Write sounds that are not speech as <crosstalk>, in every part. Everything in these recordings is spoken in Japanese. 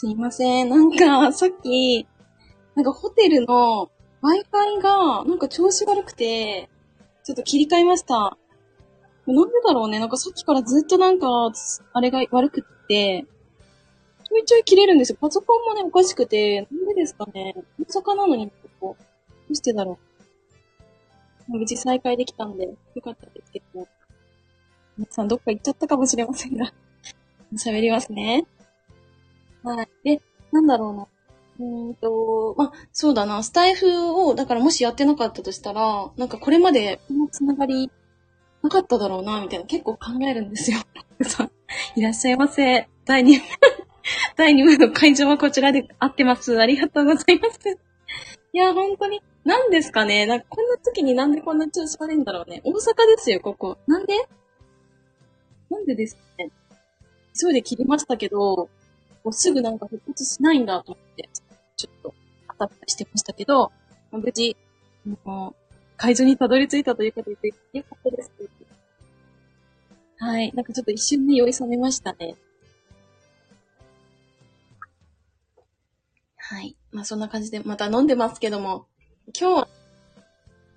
すいません。なんか、さっき、なんかホテルの Wi-Fi が、なんか調子悪くて、ちょっと切り替えました。なんでだろうね。なんかさっきからずっとなんか、あれが悪くって、ちょいちょい切れるんですよ。パソコンもね、おかしくて、なんでですかね。大阪なのに、こう、どうしてだろう。無事再開できたんで、よかったですけど。皆さんどっか行っちゃったかもしれませんが、<laughs> 喋りますね。はい。で、なんだろうな。うんと、まあ、そうだな。スタイフを、だからもしやってなかったとしたら、なんかこれまでこのつながりなかっただろうな、みたいな結構考えるんですよ。さ <laughs> いらっしゃいませ。第2部、<laughs> 第2部の会場はこちらで合ってます。ありがとうございます。いや、本当に、なんですかね。なんかこんな時になんでこんな調子悪いんだろうね。大阪ですよ、ここ。なんで？なんでですかね。急いで切りましたけど、こうすぐなんか復活しないんだと思って、ちょっと、あたふたしてましたけど、無事、もう、会場にたどり着いたということで、よかったです。はい。なんかちょっと一瞬ね、酔い覚めましたね。はい。まあそんな感じで、また飲んでますけども、今日、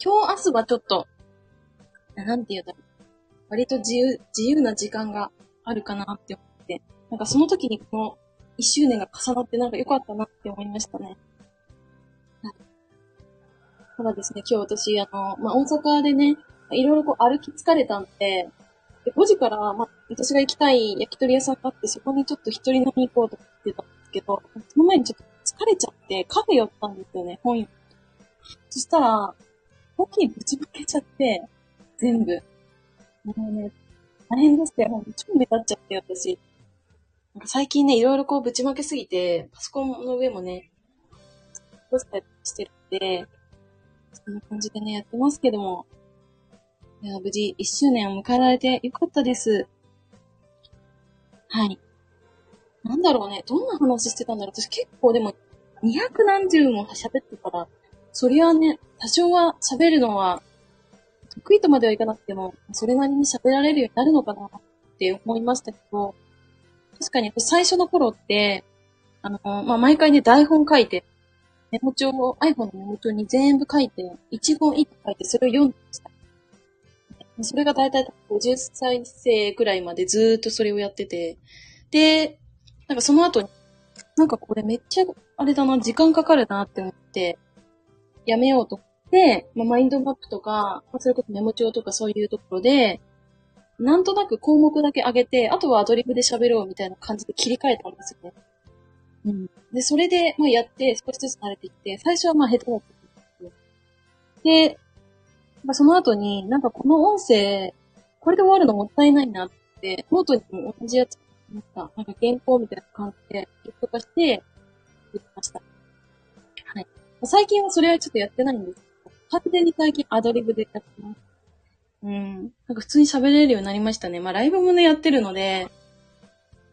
今日明日はちょっと、なんて言うんだろう。割と自由、自由な時間があるかなって思って、なんかその時にこの1周年が重なってなんか良かったなって思いましたね。はい。ただですね、今日私、あの、まあ、大阪でね、いろいろこう歩き疲れたんで、で5時から、まあ、私が行きたい焼き鳥屋さんがあって、そこにちょっと一人飲み行こうと思ってたんですけど、その前にちょっと疲れちゃって、カフェ寄ったんですよね、本屋。そしたら、コーヒーぶちまけちゃって、全部。もうね、大変でしたよ。ほんと超目立っちゃって、私。なんか最近ね、いろいろこうぶちまけすぎて、パソコンの上もね、落としたりしてるんで、そんな感じでね、やってますけども。いや、無事1周年を迎えられてよかったです。はい。なんだろうね、どんな話してたんだろう。私結構でも、二百何十も喋ってたら、そりゃね、多少は喋るのは、得意とまではいかなくても、それなりに喋られるようになるのかなって思いましたけど、確かに最初の頃って、あの、まあ、毎回ね、台本書いて、メモ帳を、iPhone のメモ帳に全部書いて、一本一本書いて、それを読んでました。それがだいたい50歳生くらいまでずーっとそれをやってて、で、なんかその後に、なんかこれめっちゃ、あれだな、時間かかるなって思って、やめようと思って、まあ、マインドマップとか、それこそメモ帳とかそういうところで、なんとなく項目だけ上げて、あとはアドリブで喋ろうみたいな感じで切り替えたんですよね。うん。で、それで、まあ、やって、少しずつ慣れていって、最初はまあ、下手だったんですけど。で、まあ、その後に、なんかこの音声、これで終わるのもったいないなって、ノートにも同じやつなんか、なんか原稿みたいな感じで、ギュッとかして、言ってました。はい。最近はそれはちょっとやってないんですけど、完全に最近アドリブでやってます。うん。なんか普通に喋れるようになりましたね。まあライブもね、やってるので、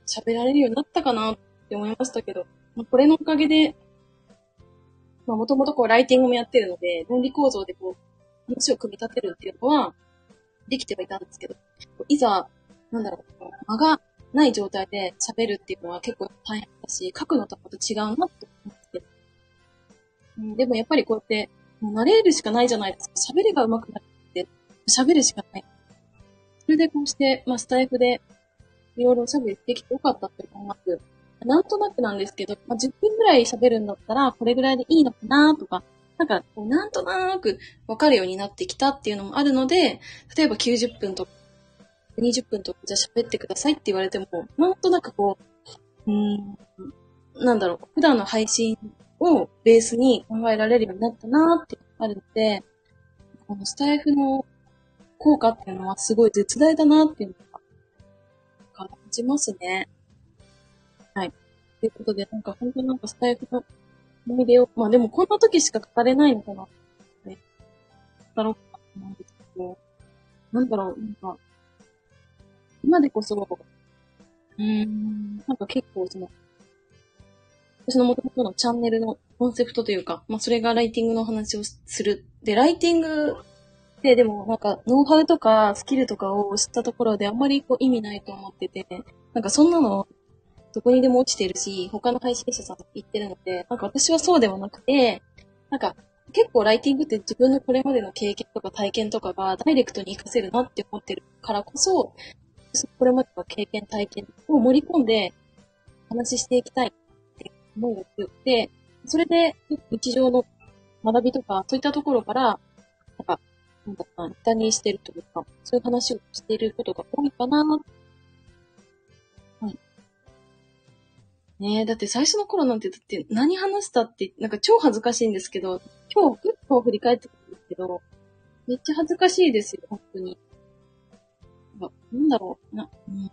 喋られるようになったかなって思いましたけど、まあ、これのおかげで、まあもともとこうライティングもやってるので、論理構造でこう、話を組み立てるっていうのは、できてはいたんですけど、いざ、なんだろう、間がない状態で喋るっていうのは結構大変だし、書くのとまた違うなって思って。うん、でもやっぱりこうやって、もう慣れるしかないじゃないですか。喋りが上手くなって、喋るしかない。それでこうして、まあスタイフで、いろいろおしゃべりできてよかったって思います。なんとなくなんですけど、まあ、10分ぐらい喋るんだったら、これぐらいでいいのかなとか、なんか、こうなんとなくわかるようになってきたっていうのもあるので、例えば90分とか、20分とかじゃあ喋ってくださいって言われても、なんとなくこう、うん、なんだろう、普段の配信をベースに考えられるようになったなってあるので、このスタイフの効果っていうのはすごい絶大だなっていうのが感じますね。はい。ということで、なんか本当になんかスタイフの思い出を、まあでもこんな時しか語れないのかなって、語ろうかなと思うんですけど、なんだろう、なんか、今でこそ、うーん、なんか結構その、私の元々のチャンネルのコンセプトというか、まあそれがライティングの話をする。で、ライティングってでもなんかノウハウとかスキルとかを知ったところであんまりこう意味ないと思ってて、なんかそんなのどこにでも落ちてるし、他の配信者さんも言ってるので、なんか私はそうではなくて、なんか結構ライティングって自分のこれまでの経験とか体験とかがダイレクトに活かせるなって思ってるからこそ、これまでの経験体験を盛り込んで話していきたいって思いが強くて、それで日常の学びとかそういったところから、なんか、なんだか、ネタにしてるというか、そういう話をしていることが多いかなはいねえ、だって最初の頃なんて、だって何話したって、なんか超恥ずかしいんですけど、今日、今日振り返ってくるんですけど、めっちゃ恥ずかしいですよ、本当に。ななんだろう、な、うん。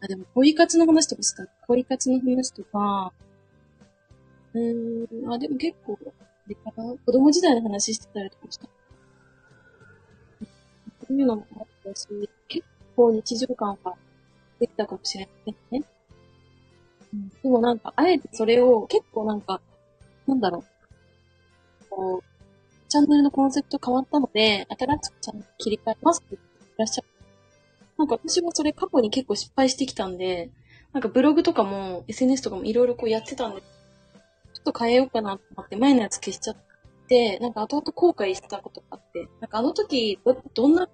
あ、でも恋活の話とかした。恋活の話とか、うーん、あ、でも結構、子供時代の話してたりとかした。そういうのもあったし、結構日常感ができたかもしれないね。うんでもなんか、あえてそれを結構なんか、なんだろう。こう、チャンネルのコンセプト変わったので、新しくチャンネル切り替えますって言ってらっしゃる。なんか私もそれ過去に結構失敗してきたんで、なんかブログとかも SNS とかもいろいろこうやってたんで、ちょっと変えようかなと思って前のやつ消しちゃって、なんか後々後悔してたことがあって、なんかあの時ど、どんな、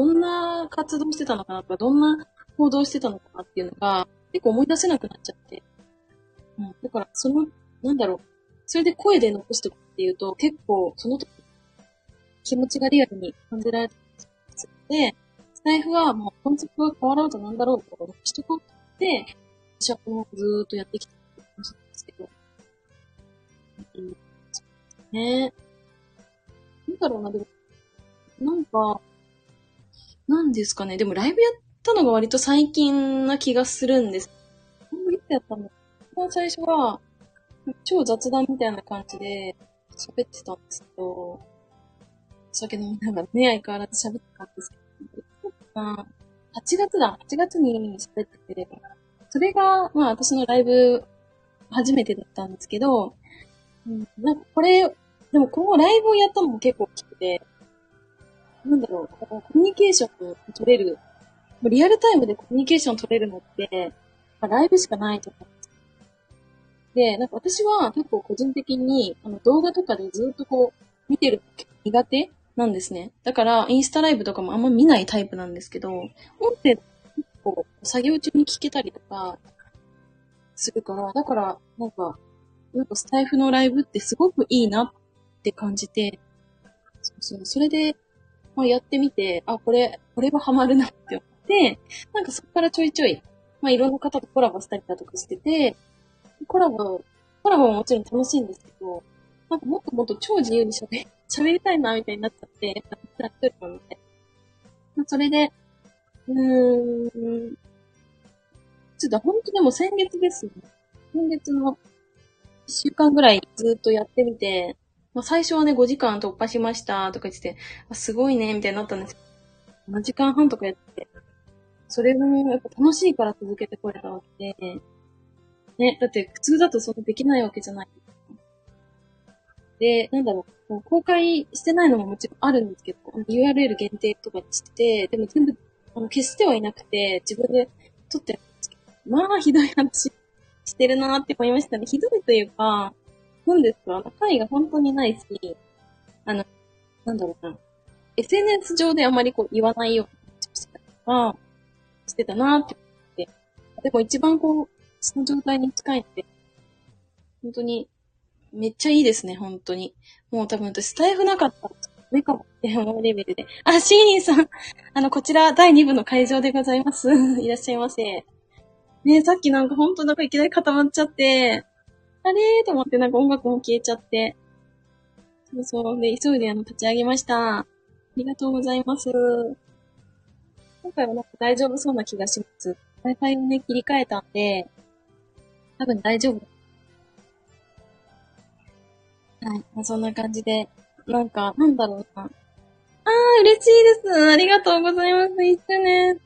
どんな活動してたのかなとか、どんな行動してたのかなっていうのが、結構思い出せなくなっちゃって。うん。だから、その、なんだろう。それで声で残しておくっていうと、結構、その時、気持ちがリアルに感じられてで、スタイフはもうコンセプトが変わろうとなんだろうと残しておくって、私はこのずーっとやってきたって感じなんですけど。うん。そうね。なんだろうな、でも、なんか、なんですかね。でもライブやったのが割と最近な気がするんです。いつやったの最初は、超雑談みたいな感じで喋ってたんですけど、お酒飲みながらね、相変わらず喋ってたんですけど、8月だ、8月に喋ってて、それが、まあ私のライブ初めてだったんですけど、うん、なんかこれ、でもこのライブをやったのも結構大きくて、なんだろう、コミュニケーションを取れるリアルタイムでコミュニケーション取れるのって、まあ、ライブしかないと思うんです。で、なんか私は結構個人的にあの動画とかでずっとこう見てる苦手なんですね。だからインスタライブとかもあんま見ないタイプなんですけど、音声結構作業中に聞けたりとかするから、だからなんか、なんかスタイフのライブってすごくいいなって感じて、そうそう、それで、まあ、やってみて、あ、これ、これはハマるなってで、なんかそこからちょいちょい、まあいろんな方とコラボしたりだとかしてて、コラボ、コラボももちろん楽しいんですけど、なんかもっともっと超自由に喋喋りたいな、みたいになっちゃって、やっぱ、やってるので。それで、うーん、ちょっと本当でも先月ですね。先月の一週間ぐらいずっとやってみて、まあ、最初はね、5時間突破しましたとか言ってて、すごいね、みたいになったんですけど、7時間半とかやって、それもやっぱ楽しいから続けてこれたわけで、ね、だって普通だとそんなできないわけじゃない。で、なんだろう、公開してないのももちろんあるんですけど、URL 限定とかしてて、でも全部あの消してはいなくて、自分で撮ってるんですけど、まあひどい話してるなって思いましたね。ひどいというか、なんですか、中身が本当にないし、あの、なんだろうな、SNS 上であまりこう言わないようにしてたりとか、してたなって思って。でも一番こう、その状態に近いって、本当に、めっちゃいいですね、本当に。もう多分私、スタイフなかったら、目かもって思うレベルで。あ、シーニーさん。あの、こちら、第2部の会場でございます。いらっしゃいませ。ねさっきなんか本当なんかいきなり固まっちゃって、あれーと思ってなんか音楽も消えちゃって。そうそう。で、急いであの、立ち上げました。ありがとうございます。今回はなんか大丈夫そうな気がします。Wi-Fi をね、切り替えたんで、多分大丈夫。はい。まあ、そんな感じで、なんか、なんだろうな。あー、嬉しいです。ありがとうございます。一緒ね。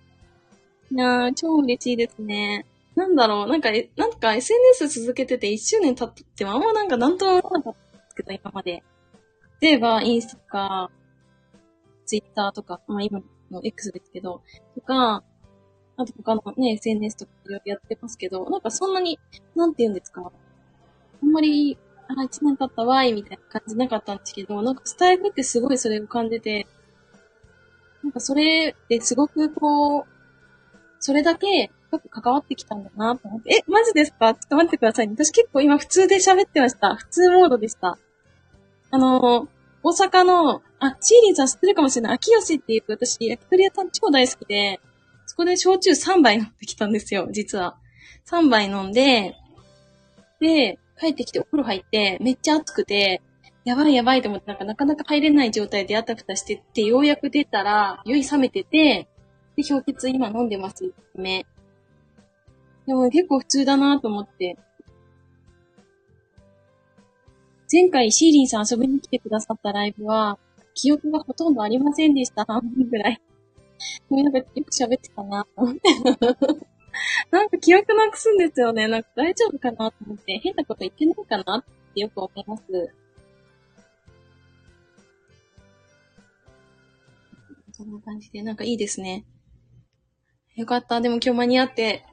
いやー、超嬉しいですね。なんだろう、なんか、なんか SNS 続けてて1周年経ってもあんまなんかなんとも思わなかったんですけど、今まで。例えば、インスタとか、ツイッターとか、まあ今の X ですけど、とか、あと他のね、SNS とかいろいろやってますけど、なんかそんなに、なんて言うんですか。あんまり、あ、一年経ったわい、みたいな感じなかったんですけど、なんかスタイルってすごいそれを感じて、なんかそれですごくこう、それだけ深く関わってきたんだなと思って、え、マジですか？ちょっと待ってください、ね。私結構今普通で喋ってました。普通モードでした。あのー、大阪の、あ、チーリーさん知ってるかもしれない。秋吉っていう私、焼き鳥屋さん超大好きで、そこで焼酎3杯飲んできたんですよ、実は。3杯飲んで、で、帰ってきてお風呂入って、めっちゃ暑くて、やばいやばいと思って、なんかなかなか入れない状態であたふたしてって、ようやく出たら、酔い冷めてて、で、氷結今飲んでます、目。でも結構普通だなと思って。前回シーリンさん遊びに来てくださったライブは、記憶がほとんどありませんでした、半分ぐらい。でもなんかよく喋ってたなと思って。<laughs> なんか記憶なくすんですよね。なんか大丈夫かなと思って、変なこと言ってないかなってよく思います。そんな感じで、なんかいいですね。よかった。でも今日間に合って、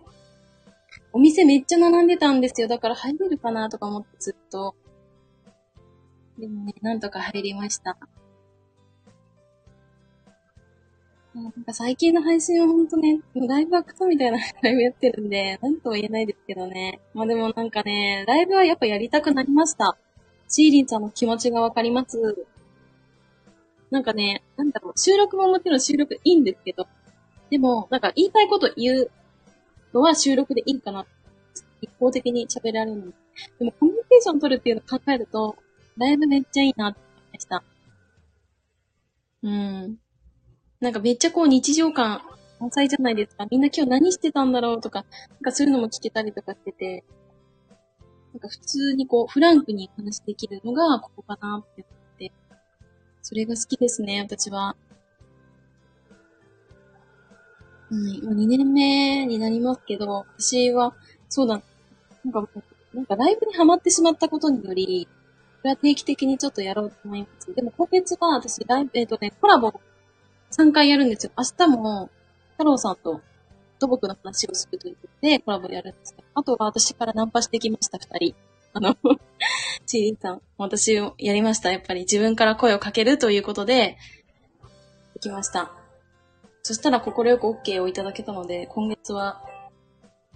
お店めっちゃ並んでたんですよ。だから入れるかなとか思ってずっと。でもね、なんとか入りました。なんか最近の配信はほんとね、ライブはクソみたいな <laughs> ライブやってるんで、なんとも言えないですけどね。まあでもなんかね、ライブはやっぱやりたくなりました。シーリンさんの気持ちがわかります。なんかね、なんだろう、収録ももちろん収録いいんですけど、でも、なんか言いたいこと言うのは収録でいいかな。一方的に喋られるの。でもコミュニケーション取るっていうのを考えると、ライブめっちゃいいなって思いました。うん。なんかめっちゃこう日常感満載じゃないですか。みんな今日何してたんだろうとか、なんかそういうのも聞けたりとかしてて、なんか普通にこうフランクに話できるのがここかなって思って、それが好きですね、私は。うん、今2年目になりますけど、私は、そうだ、なんか、なんかライブにハマってしまったことにより、これは定期的にちょっとやろうと思います。でも今月は私、ライブ、えっ、ー、とね、コラボ3回やるんですよ。明日も、太郎さんと土木の話をするということでコラボやるんですけど、あとは私からナンパしてきました、二人。あの、<laughs> チーリンさん、私をやりました。やっぱり自分から声をかけるということで、できました。そしたら心よく OK をいただけたので、今月は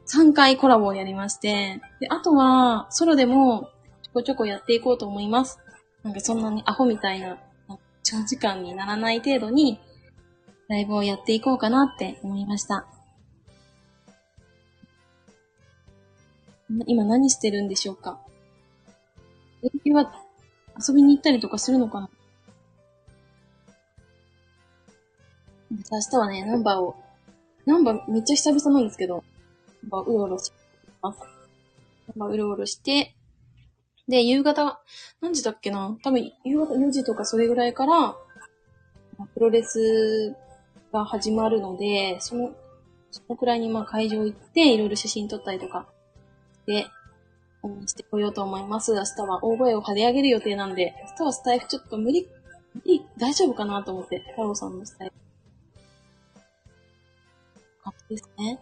3回コラボをやりまして、で、あとは、ソロでもちょこちょこやっていこうと思います。なんかそんなにアホみたいな長時間にならない程度に、ライブをやっていこうかなって思いました。今何してるんでしょうか？連休は遊びに行ったりとかするのかな？明日はね、ナンバーを、ナンバーめっちゃ久々なんですけど、ナンバーうろうろします。ナンバーうろうろして、で、夕方、何時だっけな？多分、夕方4時とかそれぐらいから、プロレスが始まるので、その、そのくらいにまあ会場行って、いろいろ写真撮ったりとか、で、応援してこようと思います。明日は大声を張り上げる予定なんで、明日はスタイフちょっと無理、無理、大丈夫かなと思って、太郎さんのスタイフ。ですね。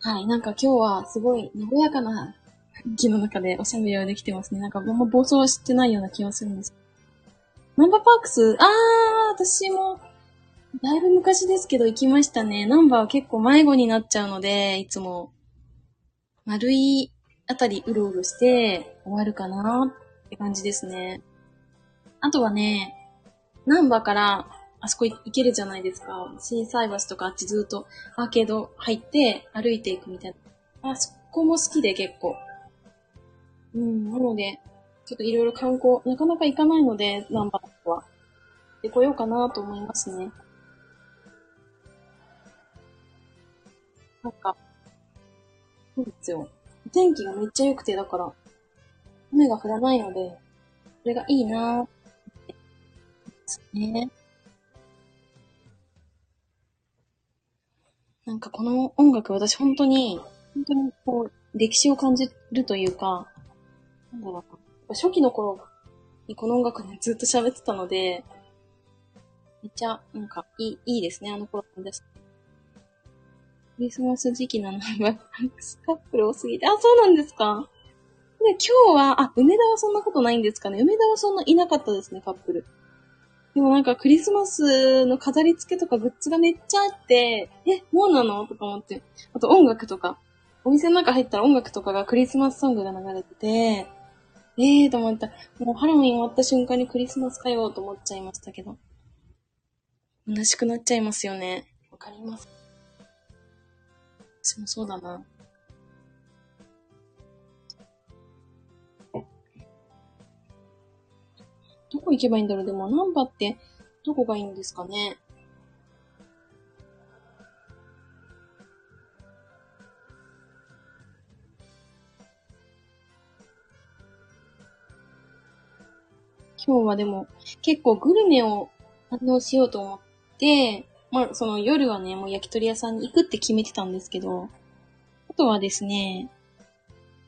はい、なんか今日はすごい和やかな気の中でおしゃべりはできてますね。なんかあんま暴走はしてないような気がするんです。ナンバーパークス、あー、私も、だいぶ昔ですけど行きましたね。ナンバーは結構迷子になっちゃうので、いつも、丸いあたりうろうろして終わるかなって感じですね。あとはね、ナンバーからあそこ行けるじゃないですか。震災橋とかあっちずっとアーケード入って歩いていくみたいな。あそこも好きで結構。うん、なので、ちょっといろいろ観光、なかなか行かないので、ナンバーは。でこようかなと思いますね。なんか、そうですよ。天気がめっちゃ良くて、だから、雨が降らないので、それがいいなーって。ですね。なんかこの音楽私本当に、本当にこう、歴史を感じるというか、なんだろう。初期の頃にこの音楽でずっと喋ってたので、めっちゃ、なんか、いい、いいですね、あの頃のです。クリスマス時期なのバックスカップル多すぎて。あ、そうなんですかで、今日は、あ、梅田はそんなことないんですかね。梅田はそんないなかったですね、カップル。でもなんかクリスマスの飾り付けとかグッズがめっちゃあって、え、もうなの？とか思って。あと音楽とか。お店の中入ったら音楽とかがクリスマスソングが流れてて、ええーと思った。もうハロウィン終わった瞬間にクリスマスかよと思っちゃいましたけど。虚しくなっちゃいますよね。わかります。私もそうだな。どこ行けばいいんだろうでも、ナンバって、どこがいいんですかね今日はでも、結構グルメを堪能しようと思って、まあ、その夜はね、もう焼き鳥屋さんに行くって決めてたんですけど、あとはですね、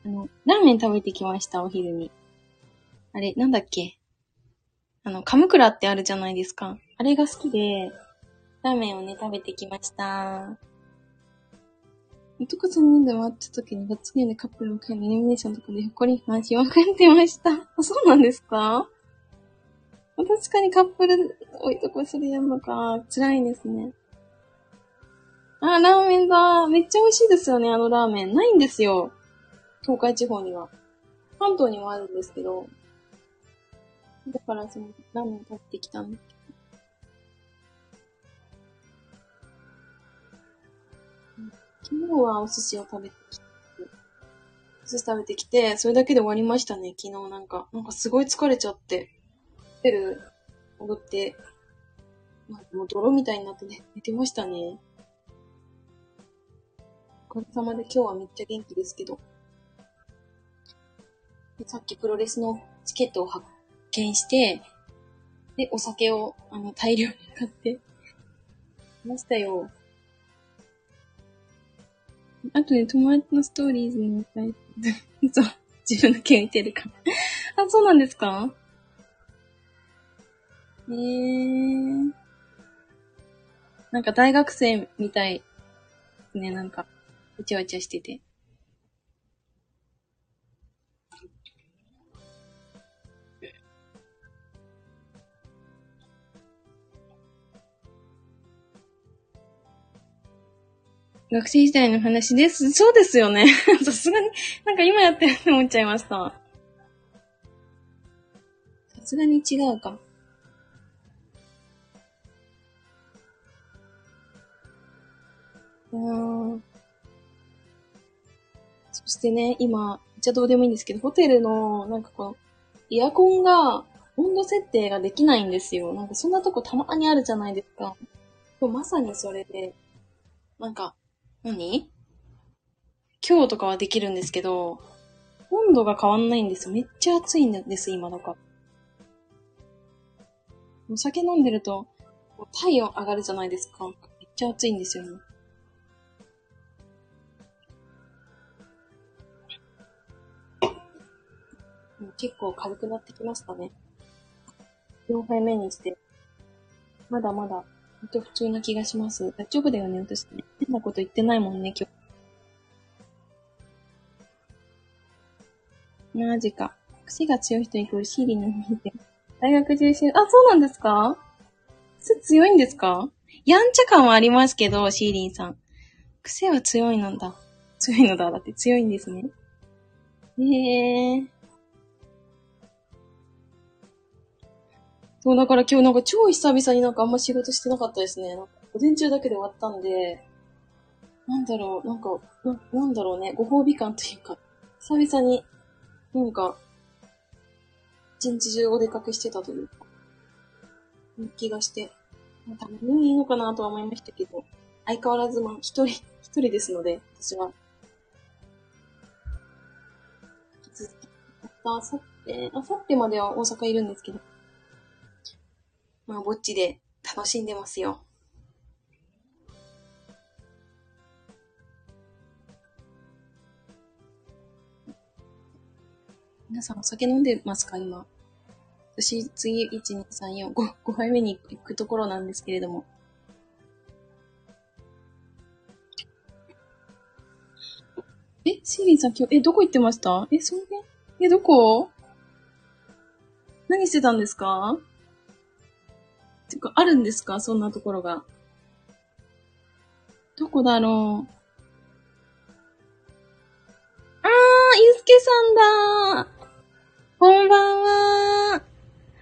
あの、ラーメン食べてきました、お昼に。あれ、なんだっけあの、カムクラってあるじゃないですか。あれが好きで、ラーメンをね、食べてきました。男と飲んで回った時に、罰ゲームでカップルを買いイルミネーションとかでほこり話をかれてました。あ、そうなんですか？確かにカップル置いとこそれやるのか。辛いですね。あ、ラーメンだ。めっちゃ美味しいですよね、あのラーメン。ないんですよ。東海地方には。関東にもあるんですけど。だからその、ラーメン買ってきたんだけど。昨日はお寿司を食べてきて、お寿司食べてきて、それだけで終わりましたね、昨日なんか。なんかすごい疲れちゃって。ホテル戻って、まあ、もう泥みたいになってね、寝てましたね。おかげさまで今日はめっちゃ元気ですけど。さっきプロレスのチケットを発見して、で、お酒を、あの、大量に買って、ましたよ。あとね、友達のストーリーズに書い、<laughs> そう、自分だけ見てるから。あ、そうなんですか？えー。なんか大学生みたいね、なんか、わちゃわちゃしてて。学生時代の話です。そうですよね。<laughs> さすがに、なんか今やってるって思っちゃいました。さすがに違うか。うんそしてね、今、めっちゃどうでもいいんですけど、ホテルの、なんかこの、イヤコンが、温度設定ができないんですよ。なんかそんなとこたまにあるじゃないですか。まさにそれで、なんか、何？今日とかはできるんですけど、温度が変わんないんですよ。めっちゃ暑いんです、今だか。お酒飲んでると、体温上がるじゃないですか。めっちゃ暑いんですよね。結構軽くなってきましたね。4杯目にして。まだまだ、ほんと普通な気がします。大丈夫だよね、私。変なこと言ってないもんね、今日。マジか。癖が強い人イコールシーリーの見て。大学中心、あ、そうなんですか？癖強いんですか？やんちゃ感はありますけど、シーリンさん。癖は強いのだ。強いのだ。だって強いんですね。へえー。そう、だから今日なんか超久々になんかあんま仕事してなかったですね。なんか午前中だけで終わったんで、なんだろう、なんか、ななんだろうね、ご褒美感というか、久々に、なんか、一日中お出かけしてたというか、気がして、まあ、多分いいのかなとは思いましたけど、相変わらずまあ一人、一人ですので、私は。き続き、また、あさって、あさってまでは大阪いるんですけど、まあ、ぼっちで楽しんでますよ。皆さんお酒飲んでますか？今。私、次、1、2、3、4、5、5杯目に行くところなんですけれども。え、シーリンさん今日、え、どこ行ってました？え、その辺？え、どこ？何してたんですか？てか、あるんですか？そんなところが。どこだろう？あー、ゆうすけさんだこんばんは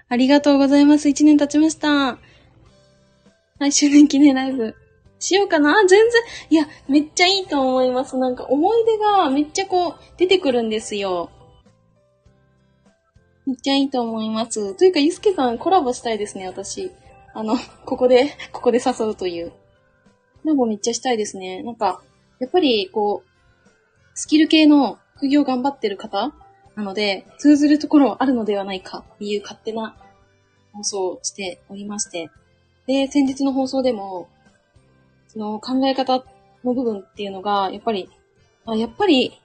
ありがとうございます。一年経ちました。はい、周年記念ライブ。しようかな？全然、いや、めっちゃいいと思います。なんか思い出がめっちゃこう、出てくるんですよ。めっちゃいいと思います。というか、ゆすけさんコラボしたいですね、私。あの、ここで、ここで誘うという。コラボめっちゃしたいですね。なんか、やっぱり、こう、スキル系の副業頑張ってる方なので、通ずるところはあるのではないかっていう勝手な放送をしておりまして。で、先日の放送でも、その考え方の部分っていうのが、やっぱり、あやっぱり、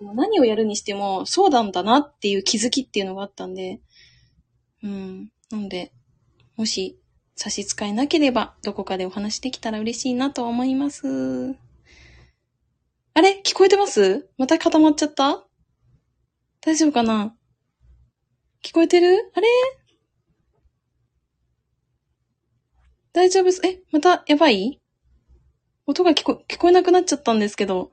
何をやるにしても、そうなんだなっていう気づきっていうのがあったんで、うん。なので、もし差し支えなければ、どこかでお話できたら嬉しいなと思います。あれ？聞こえてます？また固まっちゃった？大丈夫かな？聞こえてる？あれ？大丈夫す。え、またやばい？音が聞こ、聞こえなくなっちゃったんですけど。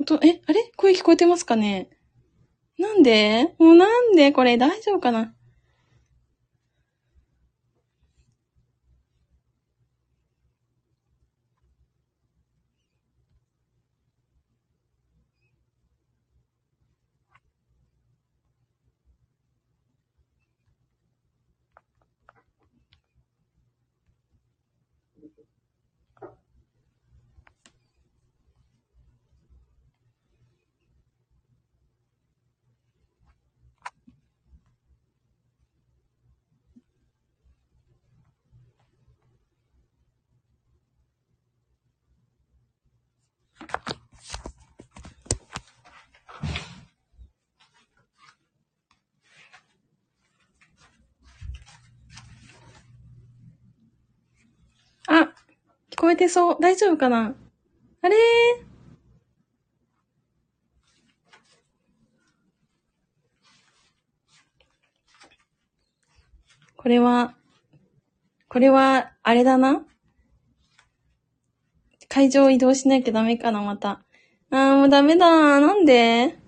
音、え、あれ？声聞こえてますかね？なんで？もうなんでこれ大丈夫かなこえてそう。大丈夫かな？あれ？これは、これは、あれだな？会場移動しなきゃダメかな、また。あー、もうダメだ。なんで？